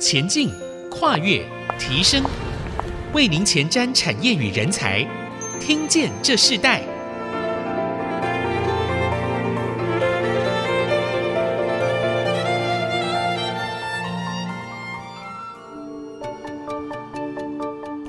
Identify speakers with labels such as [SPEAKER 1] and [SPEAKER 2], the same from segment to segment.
[SPEAKER 1] 前进、跨越、提升，为您前瞻产业与人才，听见这世代。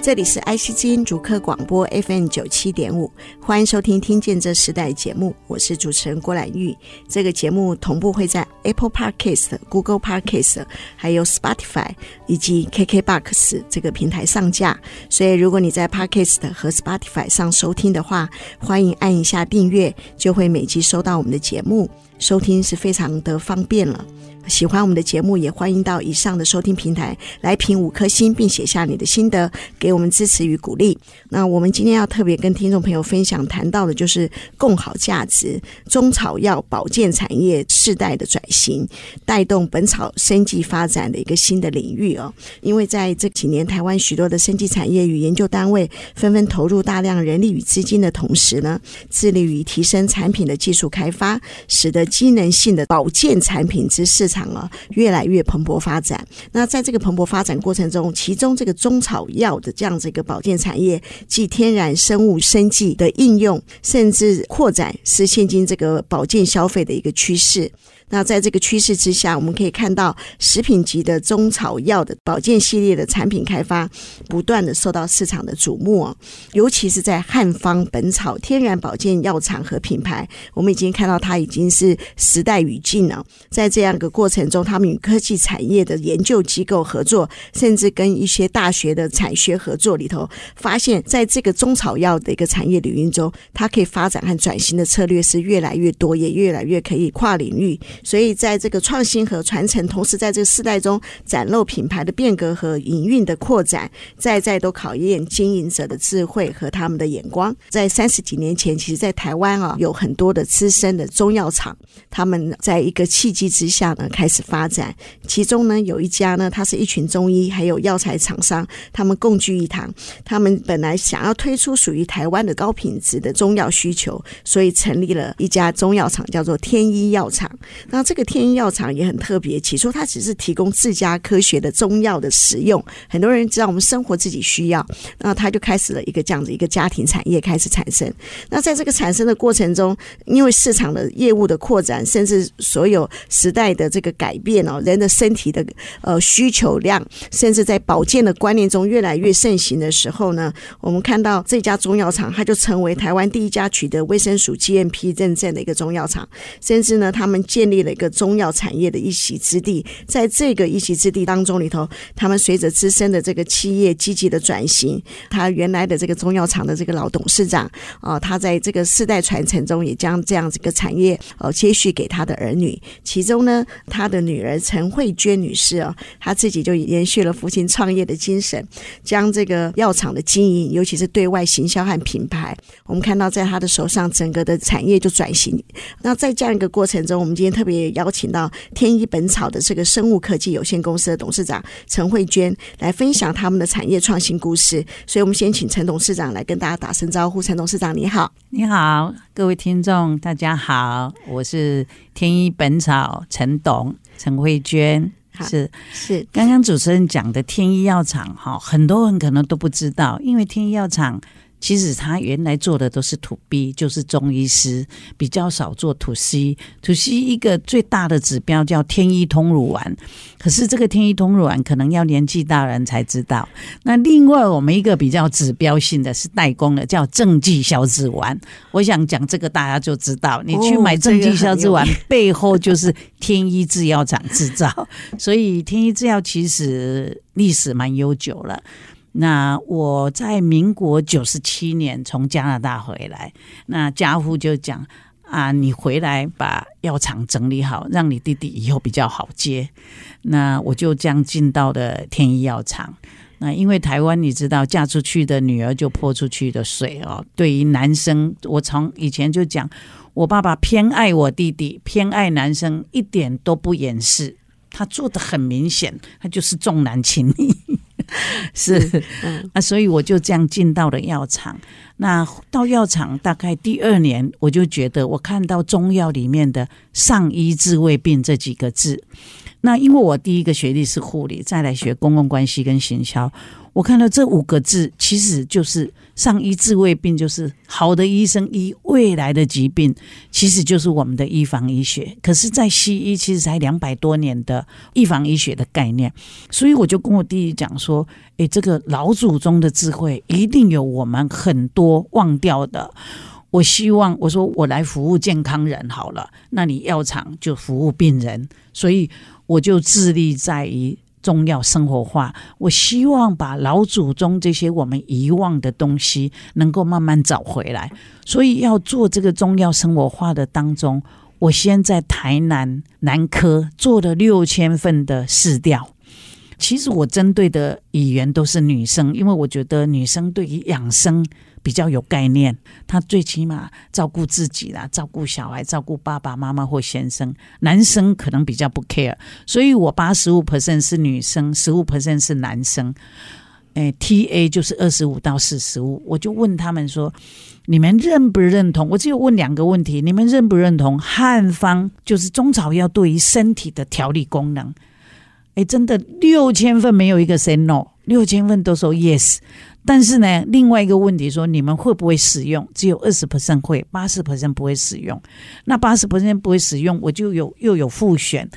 [SPEAKER 2] 这里是 IC 之音主客广播 FM 九七点五，欢迎收听《听见这时代》节目，我是主持人郭兰玉。这个节目同步会在 Apple Podcast、Google Podcast、还有 Spotify 以及 KKBox 这个平台上架。所以，如果你在 Podcast 和 Spotify 上收听的话，欢迎按一下订阅，就会每集收到我们的节目，收听是非常的方便了。喜欢我们的节目，也欢迎到以上的收听平台来评五颗星，并写下你的心得，给我们支持与鼓励。那我们今天要特别跟听众朋友分享谈到的，就是共好价值中草药保健产业世代的转型，带动本草生技发展的一个新的领域哦。因为在这几年，台湾许多的生技产业与研究单位纷纷投入大量人力与资金的同时呢，致力于提升产品的技术开发，使得机能性的保健产品之市场啊越来越蓬勃发展。那在这个蓬勃发展过程中，其中这个中草药的这样子一个保健产业，即天然生物生技的应用，甚至扩展，是现今这个保健消费的一个趋势。那在这个趋势之下，我们可以看到食品级的中草药的保健系列的产品开发，不断的受到市场的瞩目。尤其是在汉方本草天然保健药厂和品牌，我们已经看到它已经是时代语境了。在这样一个过程中，他们与科技产业的研究机构合作，甚至跟一些大学的产学合作里头，发现在这个中草药的一个产业领域中，它可以发展和转型的策略是越来越多，也越来越可以跨领域。所以，在这个创新和传承，同时在这个世代中展露品牌的变革和营运的扩展，再再都考验经营者的智慧和他们的眼光。在三十几年前，其实，在台湾啊，有很多的资深的中药厂，他们在一个契机之下呢，开始发展。其中呢，有一家呢，它是一群中医还有药材厂商，他们共聚一堂。他们本来想要推出属于台湾的高品质的中药需求，所以成立了一家中药厂，叫做天一药厂。那这个天一药厂也很特别，起初它只是提供自家科学的中药的使用，很多人知道我们生活自己需要，那它就开始了一个这样子一个家庭产业开始产生。那在这个产生的过程中，因为市场的业务的扩展，甚至所有时代的这个改变哦，人的身体的呃需求量，甚至在保健的观念中越来越盛行的时候呢，我们看到这家中药厂，它就成为台湾第一家取得卫生署 GMP 认证的一个中药厂，甚至呢，他们建立了。一个中药产业的一席之地，在这个一席之地当中里头，他们随着资深的这个企业积极的转型，他原来的这个中药厂的这个老董事长啊，他在这个世代传承中，也将这样子一个产业呃接续给他的儿女。其中呢，他的女儿陈慧娟女士啊，她自己就延续了父亲创业的精神，将这个药厂的经营，尤其是对外行销和品牌，我们看到在他的手上，整个的产业就转型。那在这样一个过程中，我们今天特别。邀请到天一本草的这个生物科技有限公司的董事长陈慧娟来分享他们的产业创新故事，所以我们先请陈董事长来跟大家打声招呼。陈董事长，你好！
[SPEAKER 3] 你好，各位听众，大家好，我是天一本草陈董陈慧娟。是是，刚刚主持人讲的天一药厂哈，很多人可能都不知道，因为天一药厂。其实他原来做的都是土 B，就是中医师，比较少做土 C。土 C 一个最大的指标叫天一通乳丸，可是这个天一通乳丸可能要年纪大人才知道。那另外我们一个比较指标性的是代工的，叫正气消脂丸。我想讲这个大家就知道，你去买正气消脂丸背后就是天一制药厂制造，所以天一制药其实历史蛮悠久了。那我在民国九十七年从加拿大回来，那家父就讲啊，你回来把药厂整理好，让你弟弟以后比较好接。那我就这样进到了天一药厂。那因为台湾你知道，嫁出去的女儿就泼出去的水哦。对于男生，我从以前就讲，我爸爸偏爱我弟弟，偏爱男生，一点都不掩饰，他做得很明显，他就是重男轻女。是，嗯，啊，所以我就这样进到了药厂。那到药厂大概第二年，我就觉得我看到中药里面的“上医治未病”这几个字，那因为我第一个学历是护理，再来学公共关系跟行销。我看到这五个字，其实就是上医治未病，就是好的医生医未来的疾病，其实就是我们的预防医学。可是，在西医其实才两百多年的预防医学的概念，所以我就跟我弟弟讲说：“诶，这个老祖宗的智慧一定有我们很多忘掉的。我希望我说我来服务健康人好了，那你药厂就服务病人，所以我就致力在于。”中药生活化，我希望把老祖宗这些我们遗忘的东西能够慢慢找回来。所以要做这个中药生活化的当中，我先在台南南科做了六千份的试调。其实我针对的语言都是女生，因为我觉得女生对于养生。比较有概念，他最起码照顾自己啦，照顾小孩，照顾爸爸妈妈或先生。男生可能比较不 care，所以我八十五 percent 是女生，十五 percent 是男生。诶，TA 就是二十五到四十五。我就问他们说：“你们认不认同？”我只有问两个问题：你们认不认同汉方就是中草药对于身体的调理功能？诶，真的六千份没有一个 say no，六千份都说 yes。但是呢，另外一个问题说，你们会不会使用？只有二十 percent 会，八十 percent 不会使用。那八十 percent 不会使用，我就有又有复选。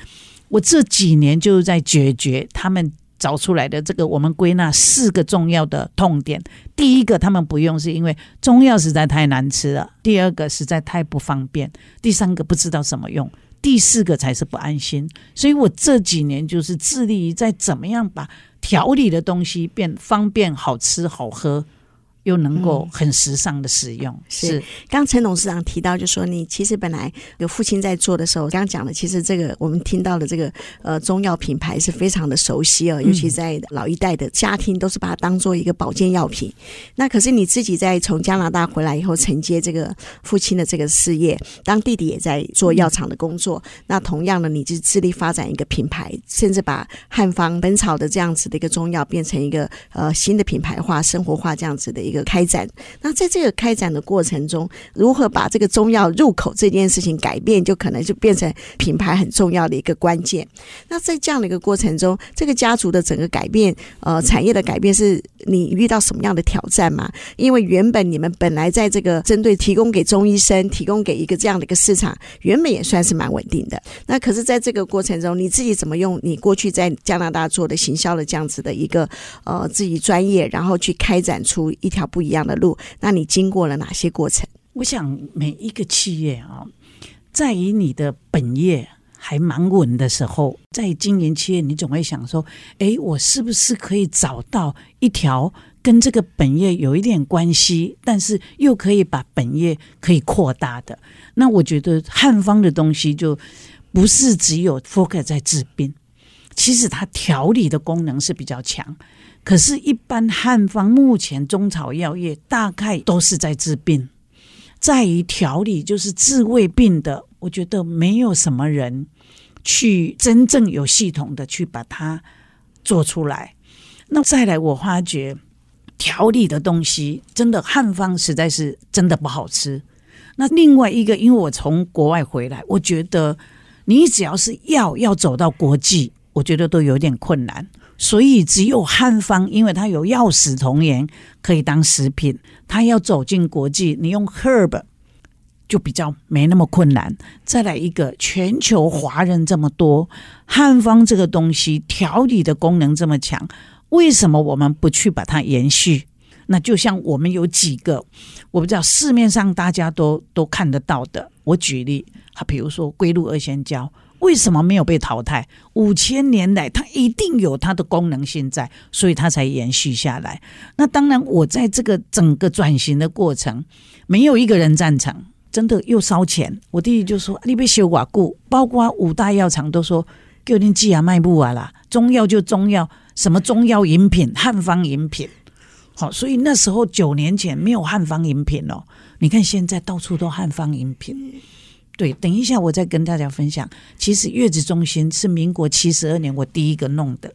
[SPEAKER 3] 我这几年就是在解决他们找出来的这个，我们归纳四个重要的痛点。第一个，他们不用是因为中药实在太难吃了；第二个，实在太不方便；第三个，不知道怎么用；第四个才是不安心。所以我这几年就是致力于在怎么样把。调理的东西变方便、好吃、好喝。又能够很时尚的使用，嗯、是。
[SPEAKER 2] 刚陈董事长提到，就说你其实本来有父亲在做的时候，刚刚讲的，其实这个我们听到的这个呃中药品牌是非常的熟悉哦，尤其在老一代的家庭都是把它当做一个保健药品。那可是你自己在从加拿大回来以后，承接这个父亲的这个事业，当弟弟也在做药厂的工作，那同样的，你就致力发展一个品牌，甚至把汉方本草的这样子的一个中药变成一个呃新的品牌化、生活化这样子的一个。个开展，那在这个开展的过程中，如何把这个中药入口这件事情改变，就可能就变成品牌很重要的一个关键。那在这样的一个过程中，这个家族的整个改变，呃，产业的改变，是你遇到什么样的挑战吗？因为原本你们本来在这个针对提供给中医生，提供给一个这样的一个市场，原本也算是蛮稳定的。那可是，在这个过程中，你自己怎么用你过去在加拿大做的行销的这样子的一个呃自己专业，然后去开展出一条。不一样的路，那你经过了哪些过程？
[SPEAKER 3] 我想每一个企业啊，在于你的本业还蛮稳的时候，在经营企业，你总会想说：哎，我是不是可以找到一条跟这个本业有一点关系，但是又可以把本业可以扩大的？那我觉得汉方的东西就不是只有 focus 在治病，其实它调理的功能是比较强。可是，一般汉方目前中草药业大概都是在治病，在于调理，就是治胃病的。我觉得没有什么人去真正有系统的去把它做出来。那再来，我发觉调理的东西真的汉方实在是真的不好吃。那另外一个，因为我从国外回来，我觉得你只要是药要走到国际，我觉得都有点困难。所以只有汉方，因为它有药食同源，可以当食品。它要走进国际，你用 herb 就比较没那么困难。再来一个，全球华人这么多，汉方这个东西调理的功能这么强，为什么我们不去把它延续？那就像我们有几个，我不知道市面上大家都都看得到的。我举例，啊比如说龟鹿二仙胶。为什么没有被淘汰？五千年来，它一定有它的功能性在，所以它才延续下来。那当然，我在这个整个转型的过程，没有一个人赞成，真的又烧钱。我弟弟就说：“你别修瓦固。”包括五大药厂都说：“给你寄啊卖不完啦，中药就中药，什么中药饮品、汉方饮品。”好，所以那时候九年前没有汉方饮品哦。你看现在到处都汉方饮品。对，等一下我再跟大家分享。其实月子中心是民国七十二年我第一个弄的，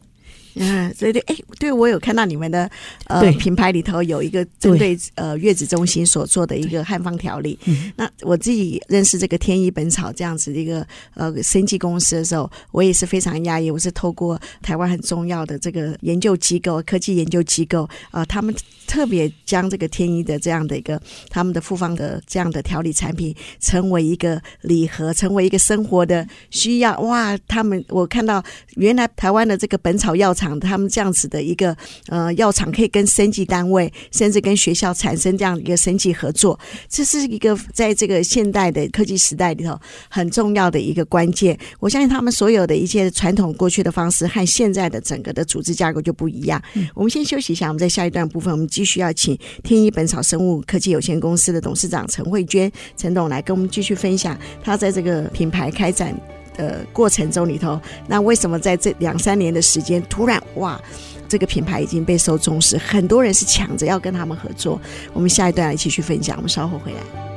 [SPEAKER 2] 嗯，所以对，哎，对我有看到你们的呃品牌里头有一个针对呃月子中心所做的一个汉方调理。那我自己认识这个天医本草这样子的一个呃生技公司的时候，我也是非常压抑。我是透过台湾很重要的这个研究机构、科技研究机构呃，他们特别将这个天医的这样的一个他们的复方的这样的调理产品，成为一个礼盒，成为一个生活的需要。哇，他们我看到原来台湾的这个本草药厂。他们这样子的一个呃药厂，可以跟生技单位，甚至跟学校产生这样一个生技合作，这是一个在这个现代的科技时代里头很重要的一个关键。我相信他们所有的一些传统过去的方式和现在的整个的组织架构就不一样。嗯、我们先休息一下，我们在下一段部分，我们继续要请天一本草生物科技有限公司的董事长陈慧娟陈董来跟我们继续分享他在这个品牌开展。的过程中里头，那为什么在这两三年的时间，突然哇，这个品牌已经备受重视，很多人是抢着要跟他们合作。我们下一段一起去分享，我们稍后回来。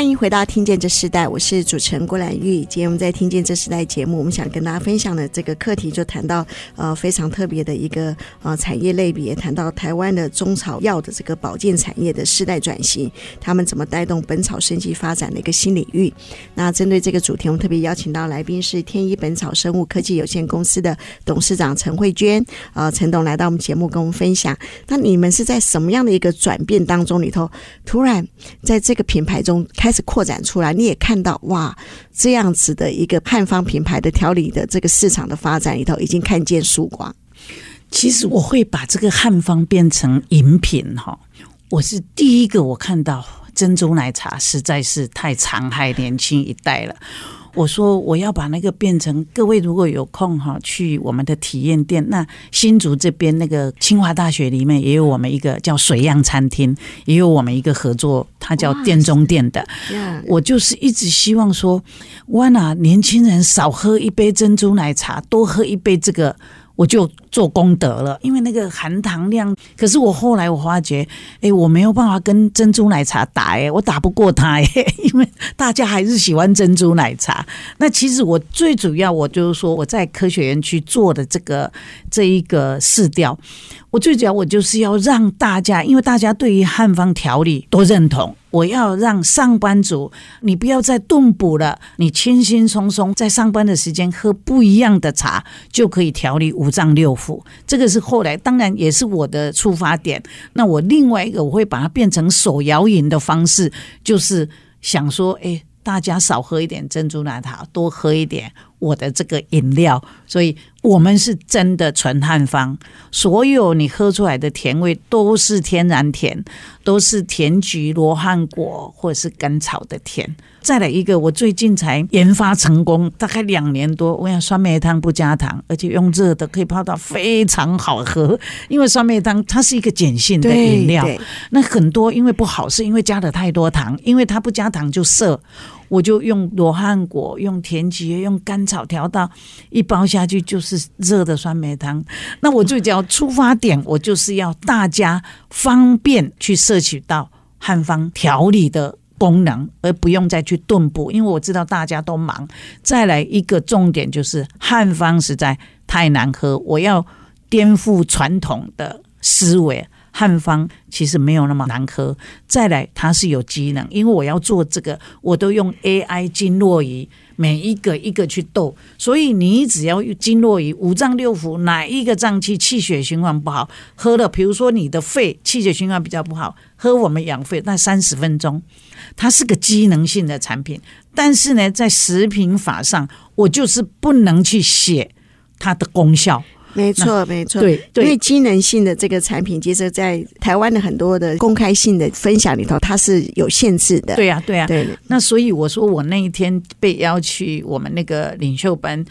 [SPEAKER 2] 欢迎回到《听见这时代》，我是主持人郭兰玉。今天我们在《听见这时代》节目，我们想跟大家分享的这个课题，就谈到呃非常特别的一个呃产业类别，谈到台湾的中草药的这个保健产业的世代转型，他们怎么带动本草生技发展的一个新领域。那针对这个主题，我们特别邀请到来宾是天一本草生物科技有限公司的董事长陈慧娟，呃，陈董来到我们节目跟我们分享。那你们是在什么样的一个转变当中里头，突然在这个品牌中？开开始扩展出来，你也看到哇，这样子的一个汉方品牌的调理的这个市场的发展里头，已经看见曙光。
[SPEAKER 3] 其实我会把这个汉方变成饮品哈，我是第一个我看到珍珠奶茶实在是太残害年轻一代了。我说我要把那个变成各位如果有空哈，去我们的体验店。那新竹这边那个清华大学里面也有我们一个叫水漾餐厅，也有我们一个合作，它叫店中店的。我就是一直希望说，哇那年轻人少喝一杯珍珠奶茶，多喝一杯这个。我就做功德了，因为那个含糖量。可是我后来我发觉，哎，我没有办法跟珍珠奶茶打，哎，我打不过他，哎，因为大家还是喜欢珍珠奶茶。那其实我最主要，我就是说我在科学园区做的这个这一个试调。我最主要，我就是要让大家，因为大家对于汉方调理都认同，我要让上班族，你不要再顿补了，你轻轻松松在上班的时间喝不一样的茶，就可以调理五脏六腑。这个是后来，当然也是我的出发点。那我另外一个，我会把它变成手摇饮的方式，就是想说，哎，大家少喝一点珍珠奶茶，多喝一点。我的这个饮料，所以我们是真的纯汉方，所有你喝出来的甜味都是天然甜，都是甜菊、罗汉果或者是甘草的甜。再来一个，我最近才研发成功，大概两年多。我想酸梅汤不加糖，而且用热的可以泡到非常好喝。因为酸梅汤它是一个碱性的饮料，那很多因为不好是因为加了太多糖，因为它不加糖就涩。我就用罗汉果、用甜菊、用甘草调到一包下去，就是热的酸梅汤。那我最主要出发点，我就是要大家方便去摄取到汉方调理的功能，而不用再去顿补，因为我知道大家都忙。再来一个重点就是汉方实在太难喝，我要颠覆传统的思维。汉方其实没有那么难喝，再来它是有机能，因为我要做这个，我都用 AI 经络仪，每一个一个去斗，所以你只要用经络仪，五脏六腑哪一个脏器气血循环不好，喝了，比如说你的肺气血循环比较不好，喝我们养肺那三十分钟，它是个机能性的产品，但是呢，在食品法上，我就是不能去写它的功效。
[SPEAKER 2] 没错，没错，
[SPEAKER 3] 对，对，
[SPEAKER 2] 因为机能性的这个产品，其实，在台湾的很多的公开性的分享里头，它是有限制的。
[SPEAKER 3] 对呀、啊，对呀、啊，对。那所以我说，我那一天被邀去我们那个领袖班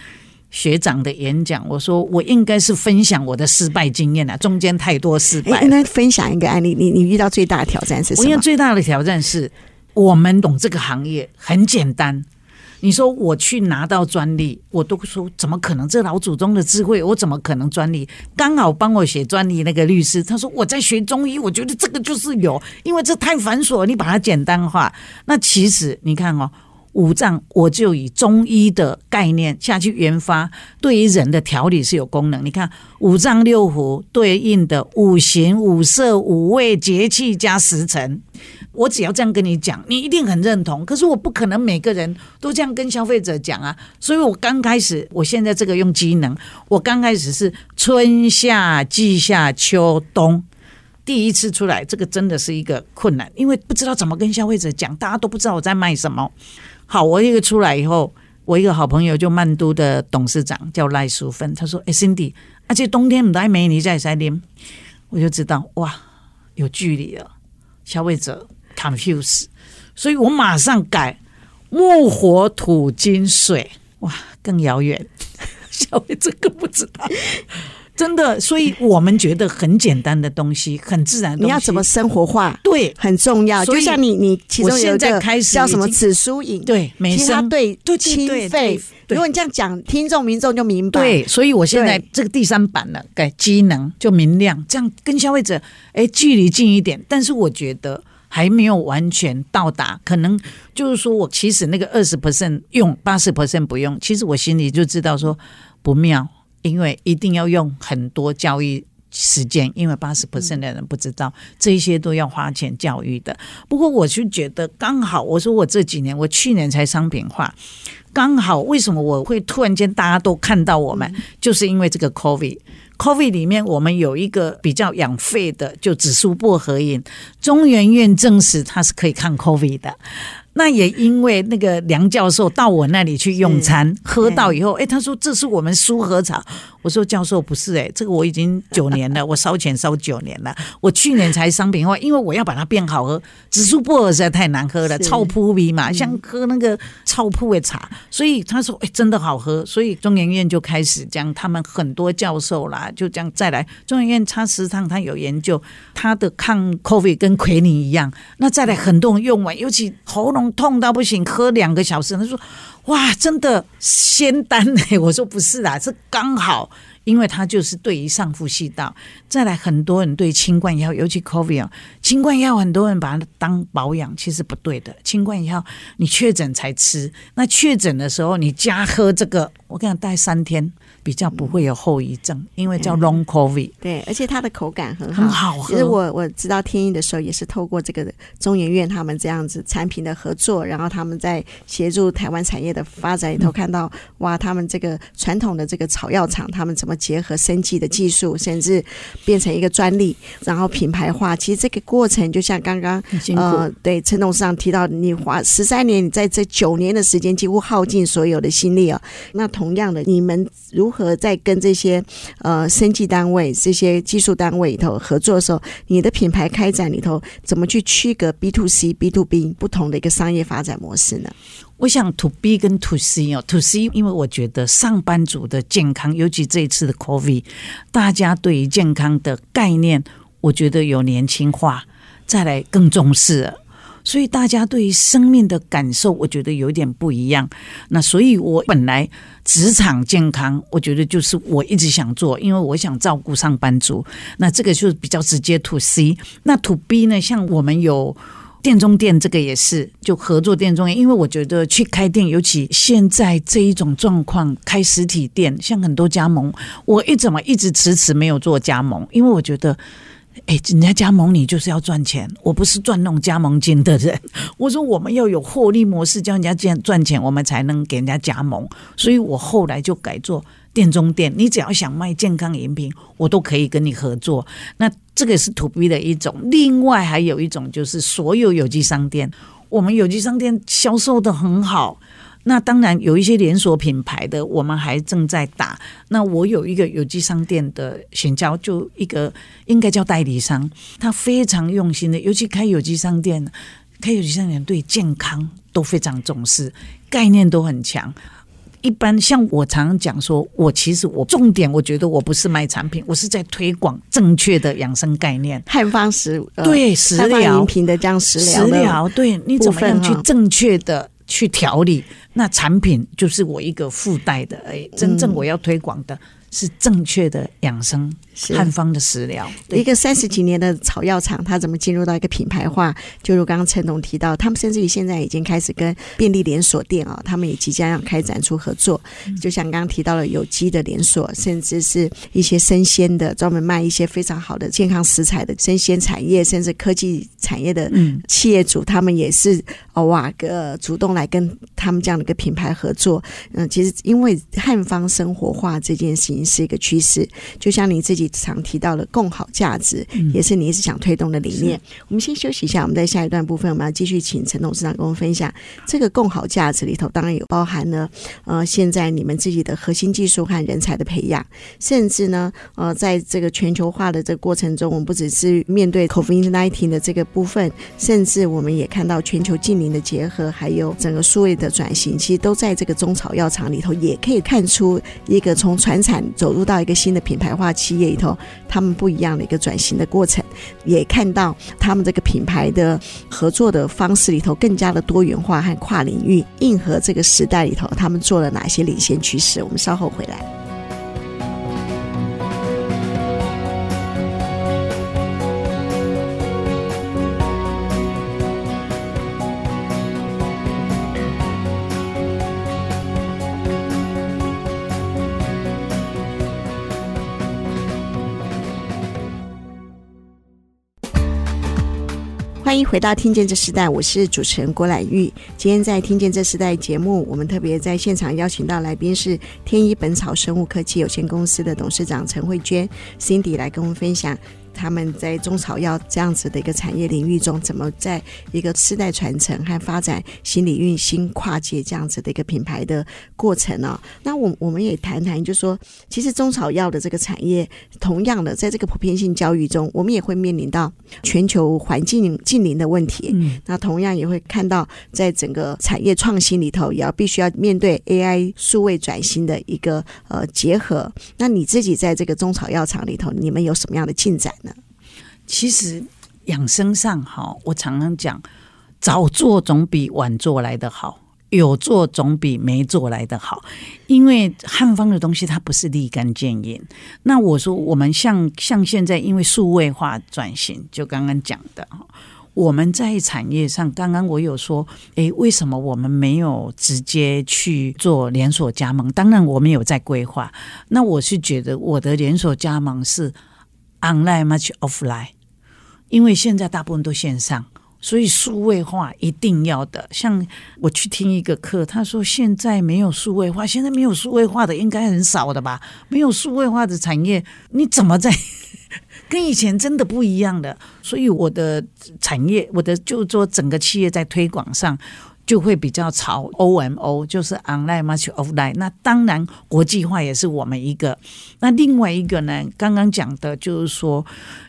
[SPEAKER 3] 学长的演讲，我说我应该是分享我的失败经验啊，中间太多失败。
[SPEAKER 2] 那分享一个案例，你你遇到最大的挑战是什么？
[SPEAKER 3] 我遇到最大的挑战是我们懂这个行业很简单。你说我去拿到专利，我都说怎么可能？这老祖宗的智慧，我怎么可能专利？刚好帮我写专利那个律师，他说我在学中医，我觉得这个就是有，因为这太繁琐，你把它简单化。那其实你看哦。五脏，我就以中医的概念下去研发，对于人的调理是有功能。你看五脏六腑对应的五行、五色、五味、节气加时辰，我只要这样跟你讲，你一定很认同。可是我不可能每个人都这样跟消费者讲啊，所以我刚开始，我现在这个用机能，我刚开始是春夏季夏秋冬第一次出来，这个真的是一个困难，因为不知道怎么跟消费者讲，大家都不知道我在卖什么。好，我一个出来以后，我一个好朋友就曼都的董事长叫赖淑芬，他说：“哎，Cindy，而且冬天不带梅尼在山林，我就知道哇，有距离了，消费者 confuse，所以我马上改木火土金水，哇，更遥远，消费者更不知道。”真的，所以我们觉得很简单的东西，很自然的东西。
[SPEAKER 2] 你要怎么生活化？
[SPEAKER 3] 对，
[SPEAKER 2] 很重要。就像你，你其中有一个叫什么紫苏饮，
[SPEAKER 3] 对，美声
[SPEAKER 2] 对对清肺。如果你这样讲，听众民众就明白。
[SPEAKER 3] 对，所以我现在这个第三版了，改机能就明亮，这样跟消费者哎距离近一点。但是我觉得还没有完全到达，可能就是说我其实那个二十 percent 用，八十 percent 不用，其实我心里就知道说不妙。因为一定要用很多教育时间，因为八十 percent 的人不知道，这一些都要花钱教育的。不过我就觉得刚好，我说我这几年，我去年才商品化，刚好为什么我会突然间大家都看到我们，就是因为这个 COVID。COVID 里面我们有一个比较养肺的，就紫苏薄荷饮，中研院证实它是可以抗 COVID 的。那也因为那个梁教授到我那里去用餐，喝到以后，哎，他说这是我们苏和茶。我说教授不是哎，这个我已经九年了，我烧钱烧九年了。我去年才商品化，因为我要把它变好喝。紫苏薄荷实在太难喝了，臭扑鼻嘛，像喝那个臭扑的茶。所以他说哎，真的好喝。所以中研院就开始将他们很多教授啦，就这样再来中研院插食堂，他有研究，他的抗 COVID 跟奎宁一样。那再来很多人用完，尤其喉咙痛到不行，喝两个小时，他说。哇，真的仙丹哎！我说不是啦，是刚好，因为它就是对于上呼吸道。再来，很多人对清冠药，尤其 COVID，啊清冠药很多人把它当保养，其实不对的。清冠药你确诊才吃，那确诊的时候你加喝这个，我跟你讲，待三天。比较不会有后遗症，因为叫 Long COVID。
[SPEAKER 2] 对，而且它的口感很
[SPEAKER 3] 好，很好喝。
[SPEAKER 2] 其实我我知道天意的时候，也是透过这个中研院他们这样子产品的合作，然后他们在协助台湾产业的发展里头，看到哇，他们这个传统的这个草药厂，他们怎么结合生技的技术，甚至变成一个专利，然后品牌化。其实这个过程就像刚刚呃，对陈董事长提到，你花十三年，你在这九年的时间几乎耗尽所有的心力啊。那同样的，你们如何？和在跟这些呃生技单位、这些技术单位里头合作的时候，你的品牌开展里头怎么去区隔 B to C、B to B 不同的一个商业发展模式呢？
[SPEAKER 3] 我想 To B 跟 To C 哦，To C，因为我觉得上班族的健康，尤其这一次的 COVID，大家对于健康的概念，我觉得有年轻化，再来更重视。所以大家对于生命的感受，我觉得有点不一样。那所以，我本来职场健康，我觉得就是我一直想做，因为我想照顾上班族。那这个就是比较直接 to C。那 to B 呢？像我们有店中店，这个也是就合作店中店。因为我觉得去开店，尤其现在这一种状况，开实体店，像很多加盟，我一怎么一直迟迟没有做加盟，因为我觉得。哎，人家加盟你就是要赚钱，我不是赚那种加盟金的人。我说我们要有获利模式，叫人家这样赚钱，我们才能给人家加盟。所以我后来就改做店中店，你只要想卖健康饮品，我都可以跟你合作。那这个是 to B 的一种，另外还有一种就是所有有机商店，我们有机商店销售得很好。那当然有一些连锁品牌的，我们还正在打。那我有一个有机商店的选交，就一个应该叫代理商，他非常用心的，尤其开有机商店，开有机商店对健康都非常重视，概念都很强。一般像我常常讲说，我其实我重点，我觉得我不是卖产品，我是在推广正确的养生概念，
[SPEAKER 2] 汉方食、呃、
[SPEAKER 3] 对食疗饮
[SPEAKER 2] 品的这样食疗，
[SPEAKER 3] 食疗对，你怎么样去正确的。去调理，那产品就是我一个附带的。哎，真正我要推广的是正确的养生。汉方的食疗，
[SPEAKER 2] 一个三十几年的草药厂，它怎么进入到一个品牌化？就如刚刚陈董提到，他们甚至于现在已经开始跟便利连锁店啊，他们也即将要开展出合作。就像刚刚提到了有机的连锁，甚至是一些生鲜的，专门卖一些非常好的健康食材的生鲜产业，甚至科技产业的企业主，他们也是哦哇个主动来跟他们这样的一个品牌合作。嗯，其实因为汉方生活化这件事情是一个趋势，就像你自己。常提到的共好价值，也是你一直想推动的理念。嗯、我们先休息一下，我们在下一段部分，我们要继续请陈董事长跟我们分享这个共好价值里头，当然有包含了呃，现在你们自己的核心技术和人才的培养，甚至呢，呃，在这个全球化的这个过程中，我们不只是面对 COVID-19 的这个部分，甚至我们也看到全球近邻的结合，还有整个数位的转型，其实都在这个中草药厂里头，也可以看出一个从传产走入到一个新的品牌化企业里头。他们不一样的一个转型的过程，也看到他们这个品牌的合作的方式里头更加的多元化和跨领域，应和这个时代里头，他们做了哪些领先趋势？我们稍后回来。欢迎回到《听见这时代》，我是主持人郭兰玉。今天在《听见这时代》节目，我们特别在现场邀请到来宾是天一本草生物科技有限公司的董事长陈慧娟 Cindy 来跟我们分享。他们在中草药这样子的一个产业领域中，怎么在一个世代传承和发展新领域、新跨界这样子的一个品牌的过程呢、哦？那我我们也谈谈，就是说，其实中草药的这个产业，同样的，在这个普遍性教育中，我们也会面临到全球环境近邻的问题。嗯，那同样也会看到，在整个产业创新里头，也要必须要面对 AI 数位转型的一个呃结合。那你自己在这个中草药厂里头，你们有什么样的进展呢？
[SPEAKER 3] 其实养生上哈，我常常讲，早做总比晚做来的好，有做总比没做来的好。因为汉方的东西它不是立竿见影。那我说我们像像现在因为数位化转型，就刚刚讲的，我们在产业上，刚刚我有说，诶，为什么我们没有直接去做连锁加盟？当然我们有在规划。那我是觉得我的连锁加盟是 online much offline。因为现在大部分都线上，所以数位化一定要的。像我去听一个课，他说现在没有数位化，现在没有数位化的应该很少的吧？没有数位化的产业，你怎么在 跟以前真的不一样的？所以我的产业，我的就说整个企业在推广上。就会比较朝 OMO，就是 online much offline。那当然国际化也是我们一个。那另外一个呢，刚刚讲的就是说，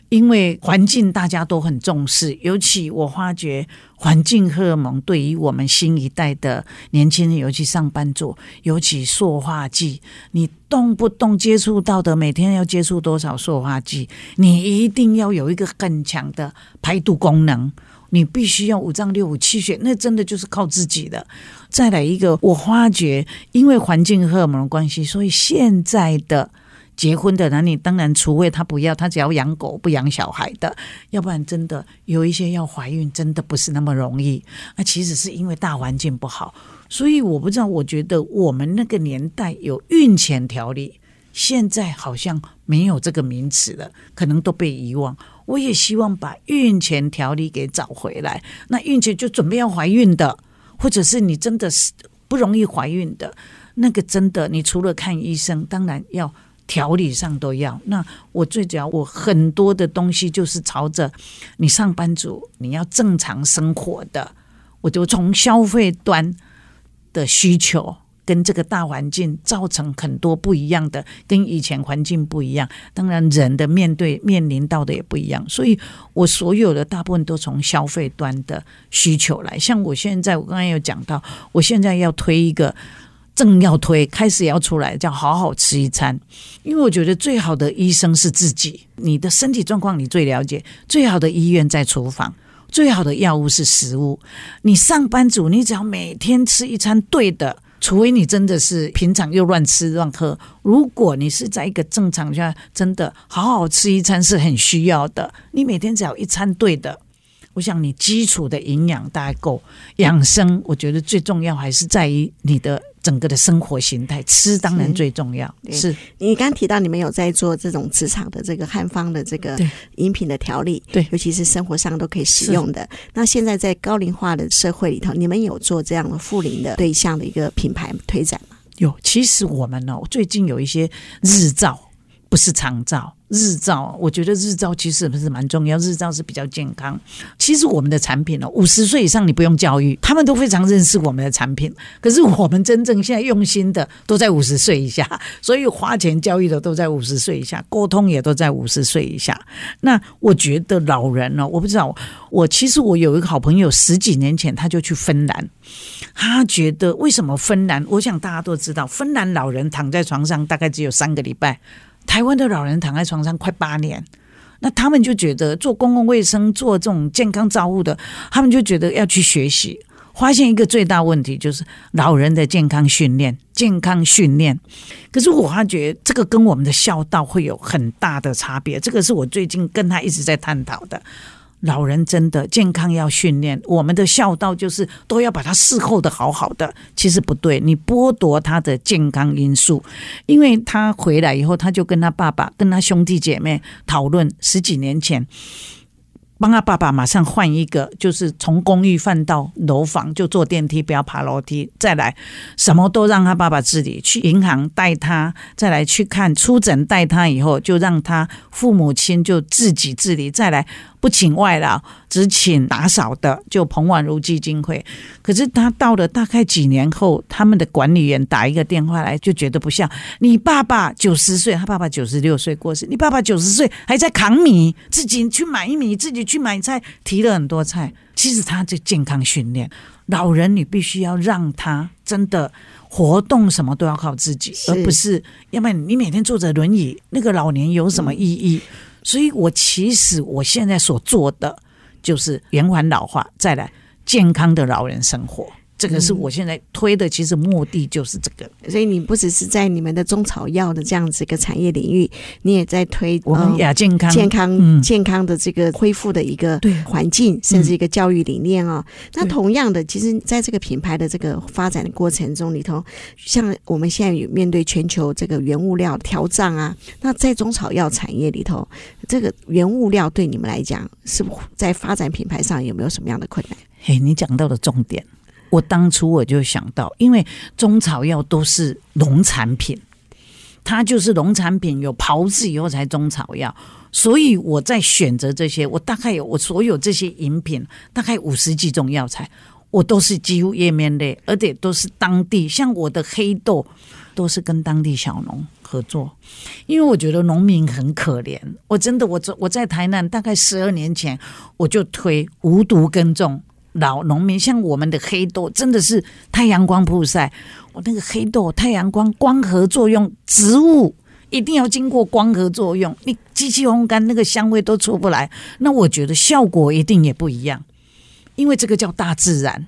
[SPEAKER 3] 因为环境大家都很重视，尤其我发觉环境荷尔蒙对于我们新一代的年轻人，尤其上班族，尤其塑化剂，你动不动接触到的，每天要接触多少塑化剂，你一定要有一个很强的排毒功能。你必须要五脏六腑气血，那真的就是靠自己的。再来一个，我发觉因为环境荷尔蒙关系，所以现在的结婚的男女，当然除非他不要，他只要养狗不养小孩的，要不然真的有一些要怀孕，真的不是那么容易。那其实是因为大环境不好，所以我不知道，我觉得我们那个年代有孕前条例，现在好像没有这个名词了，可能都被遗忘。我也希望把孕前调理给找回来。那孕前就准备要怀孕的，或者是你真的是不容易怀孕的，那个真的，你除了看医生，当然要调理上都要。那我最主要，我很多的东西就是朝着你上班族你要正常生活的，我就从消费端的需求。跟这个大环境造成很多不一样的，跟以前环境不一样。当然，人的面对面临到的也不一样。所以我所有的大部分都从消费端的需求来。像我现在，我刚才有讲到，我现在要推一个，正要推，开始要出来，叫好好吃一餐。因为我觉得最好的医生是自己，你的身体状况你最了解。最好的医院在厨房。最好的药物是食物。你上班族，你只要每天吃一餐对的，除非你真的是平常又乱吃乱喝。如果你是在一个正常下，真的好好吃一餐是很需要的。你每天只要一餐对的。我想你基础的营养大概够，养生我觉得最重要还是在于你的整个的生活形态，吃当然最重要。是，是
[SPEAKER 2] 你刚提到你们有在做这种职场的这个汉方的这个饮品的调理，
[SPEAKER 3] 对，
[SPEAKER 2] 尤其是生活上都可以使用的。那现在在高龄化的社会里头，你们有做这样的复龄的对象的一个品牌推展吗？
[SPEAKER 3] 有，其实我们呢，最近有一些日照，不是长照。日照，我觉得日照其实不是蛮重要，日照是比较健康。其实我们的产品呢，五十岁以上你不用教育，他们都非常认识我们的产品。可是我们真正现在用心的都在五十岁以下，所以花钱教育的都在五十岁以下，沟通也都在五十岁以下。那我觉得老人呢，我不知道，我其实我有一个好朋友，十几年前他就去芬兰，他觉得为什么芬兰？我想大家都知道，芬兰老人躺在床上大概只有三个礼拜。台湾的老人躺在床上快八年，那他们就觉得做公共卫生、做这种健康照护的，他们就觉得要去学习。发现一个最大问题就是老人的健康训练、健康训练。可是我发觉这个跟我们的孝道会有很大的差别，这个是我最近跟他一直在探讨的。老人真的健康要训练，我们的孝道就是都要把他伺候的好好的，其实不对，你剥夺他的健康因素，因为他回来以后，他就跟他爸爸、跟他兄弟姐妹讨论十几年前。帮他爸爸马上换一个，就是从公寓换到楼房，就坐电梯，不要爬楼梯。再来，什么都让他爸爸自理，去银行带他，再来去看出诊带他，以后就让他父母亲就自己自理。再来。不请外劳，只请打扫的，就彭婉如基金会。可是他到了大概几年后，他们的管理员打一个电话来，就觉得不像。你爸爸九十岁，他爸爸九十六岁过世。你爸爸九十岁还在扛米，自己去买米，自己去买菜，提了很多菜。其实他这健康训练，老人你必须要让他真的活动，什么都要靠自己，而不是要不然你每天坐着轮椅，那个老年有什么意义？嗯所以，我其实我现在所做的就是延缓老化，再来健康的老人生活。这个是我现在推的，其实目的就是这个。
[SPEAKER 2] 所以你不只是在你们的中草药的这样子一个产业领域，你也在推
[SPEAKER 3] 我们亚健康、
[SPEAKER 2] 健康、健康的这个恢复的一个环境，甚至一个教育理念啊。那同样的，其实在这个品牌的这个发展的过程中里头，像我们现在有面对全球这个原物料调涨啊，那在中草药产业里头，这个原物料对你们来讲，是在发展品牌上有没有什么样的困难？
[SPEAKER 3] 嘿，你讲到了重点。我当初我就想到，因为中草药都是农产品，它就是农产品有炮制以后才中草药，所以我在选择这些，我大概有我所有这些饮品，大概五十几种药材，我都是几乎叶面类，而且都是当地，像我的黑豆都是跟当地小农合作，因为我觉得农民很可怜，我真的我在我在台南大概十二年前我就推无毒耕种。老农民像我们的黑豆，真的是太阳光曝晒。我那个黑豆，太阳光光合作用，植物一定要经过光合作用，你机器烘干那个香味都出不来。那我觉得效果一定也不一样，因为这个叫大自然。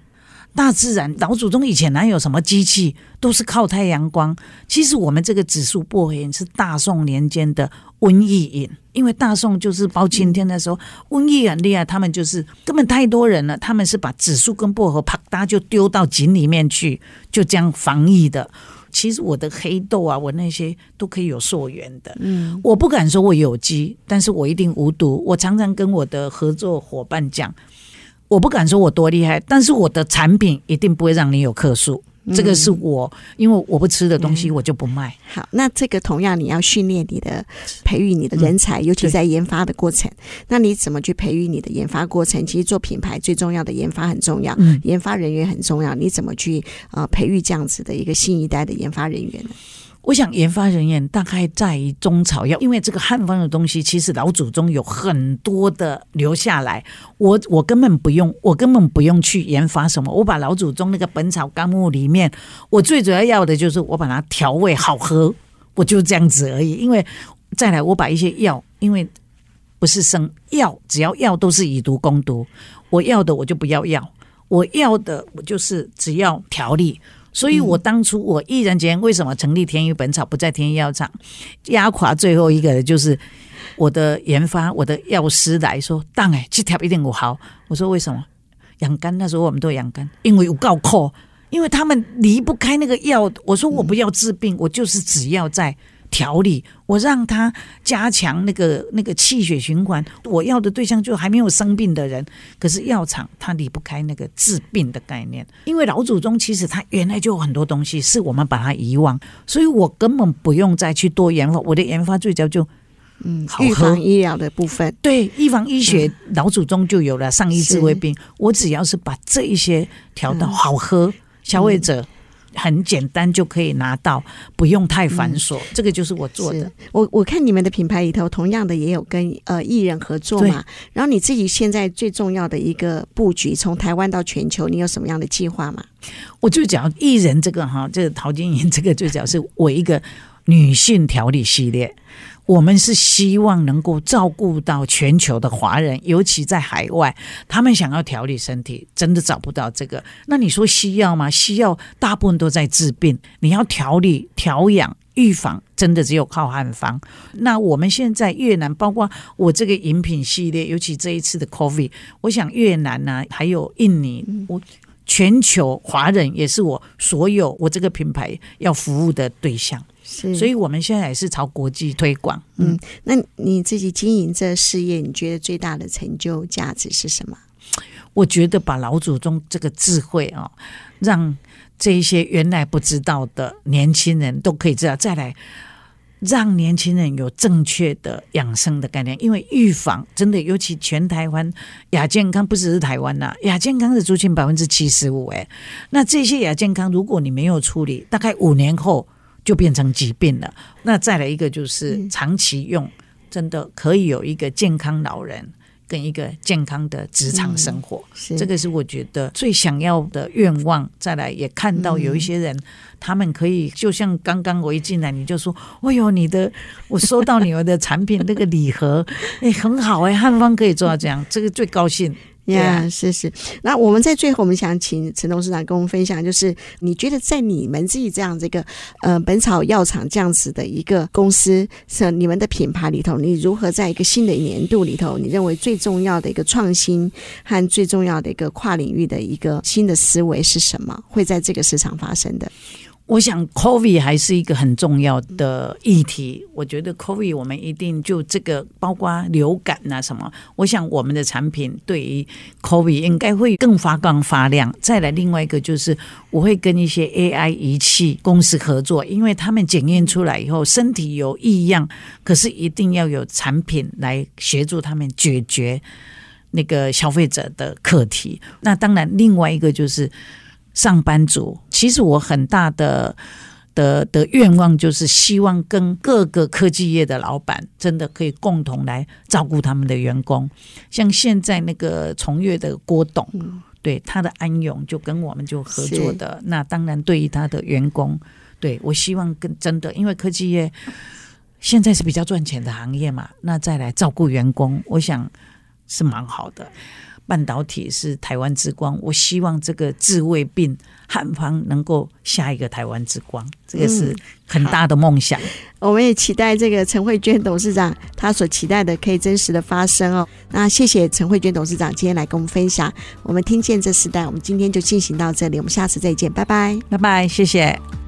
[SPEAKER 3] 大自然，老祖宗以前哪有什么机器，都是靠太阳光。其实我们这个紫苏薄荷饮是大宋年间的瘟疫饮，因为大宋就是包青天的时候，瘟疫很厉害，他们就是根本太多人了，他们是把紫苏跟薄荷啪嗒就丢到井里面去，就这样防疫的。其实我的黑豆啊，我那些都可以有溯源的。嗯，我不敢说我有机，但是我一定无毒。我常常跟我的合作伙伴讲。我不敢说我多厉害，但是我的产品一定不会让你有客诉。嗯、这个是我，因为我不吃的东西，我就不卖。嗯、
[SPEAKER 2] 好，那这个同样你要训练你的、培育你的人才，嗯、尤其在研发的过程。那你怎么去培育你的研发过程？其实做品牌最重要的研发很重要，嗯、研发人员很重要。你怎么去呃培育这样子的一个新一代的研发人员呢？
[SPEAKER 3] 我想研发人员大概在于中草药，因为这个汉方的东西，其实老祖宗有很多的留下来。我我根本不用，我根本不用去研发什么。我把老祖宗那个《本草纲目》里面，我最主要要的就是我把它调味好喝，我就这样子而已。因为再来，我把一些药，因为。不是生药，只要药都是以毒攻毒。我要的我就不要药，我要的我就是只要调理。所以我当初我毅然决然为什么成立天一本草，不在天一药厂，压垮最后一个的就是我的研发，我的药师来说，当哎去调一定我好。我说为什么？养肝那时候我们都养肝，因为有够苦，因为他们离不开那个药。我说我不要治病，我就是只要在。调理，我让他加强那个那个气血循环。我要的对象就还没有生病的人，可是药厂它离不开那个治病的概念。因为老祖宗其实他原来就有很多东西是我们把它遗忘，所以我根本不用再去多研发。我的研发最早就
[SPEAKER 2] 嗯，预防医疗的部分，
[SPEAKER 3] 对，预防医学老祖宗就有了上医治未病。我只要是把这一些调到好喝，消费者。很简单就可以拿到，不用太繁琐。嗯、这个就是我做的。
[SPEAKER 2] 我我看你们的品牌里头，同样的也有跟呃艺人合作嘛。然后你自己现在最重要的一个布局，从台湾到全球，你有什么样的计划吗？
[SPEAKER 3] 我就讲艺人这个哈，这个陶晶莹这个最主要是我一个女性调理系列。我们是希望能够照顾到全球的华人，尤其在海外，他们想要调理身体，真的找不到这个。那你说西药吗？西药大部分都在治病，你要调理、调养、预防，真的只有靠汉方。那我们现在越南，包括我这个饮品系列，尤其这一次的 COVID，我想越南呢、啊，还有印尼，我全球华人也是我所有我这个品牌要服务的对象。是，所以我们现在也是朝国际推广。
[SPEAKER 2] 嗯，那你自己经营这事业，你觉得最大的成就价值是什么？
[SPEAKER 3] 我觉得把老祖宗这个智慧啊，让这一些原来不知道的年轻人都可以知道，再来让年轻人有正确的养生的概念。因为预防真的，尤其全台湾亚健康，不只是台湾呐、啊，亚健康的族群百分之七十五。哎，那这些亚健康，如果你没有处理，大概五年后。就变成疾病了。那再来一个就是长期用，真的可以有一个健康老人跟一个健康的职场生活。这个是我觉得最想要的愿望。再来也看到有一些人，他们可以就像刚刚我一进来你就说：“哎呦，你的我收到你们的产品那个礼盒，哎，很好哎，汉方可以做到这样，这个最高兴。”
[SPEAKER 2] 呀，yeah, 是是。那我们在最后，我们想请陈董事长跟我们分享，就是你觉得在你们自己这样这个呃本草药厂这样子的一个公司，是你们的品牌里头，你如何在一个新的年度里头，你认为最重要的一个创新和最重要的一个跨领域的一个新的思维是什么？会在这个市场发生的？
[SPEAKER 3] 我想，COVID 还是一个很重要的议题。我觉得 COVID 我们一定就这个，包括流感啊什么。我想我们的产品对于 COVID 应该会更发光发亮。再来，另外一个就是我会跟一些 AI 仪器公司合作，因为他们检验出来以后身体有异样，可是一定要有产品来协助他们解决那个消费者的课题。那当然，另外一个就是。上班族，其实我很大的的的愿望就是希望跟各个科技业的老板真的可以共同来照顾他们的员工。像现在那个从越的郭董，嗯、对他的安永就跟我们就合作的。那当然对于他的员工，对我希望跟真的，因为科技业现在是比较赚钱的行业嘛，那再来照顾员工，我想是蛮好的。半导体是台湾之光，我希望这个治胃病汉方能够下一个台湾之光，这个是很大的梦想。嗯、
[SPEAKER 2] 我们也期待这个陈慧娟董事长他所期待的可以真实的发生哦。那谢谢陈慧娟董事长今天来跟我们分享，我们听见这时代，我们今天就进行到这里，我们下次再见，拜拜，
[SPEAKER 3] 拜拜，谢谢。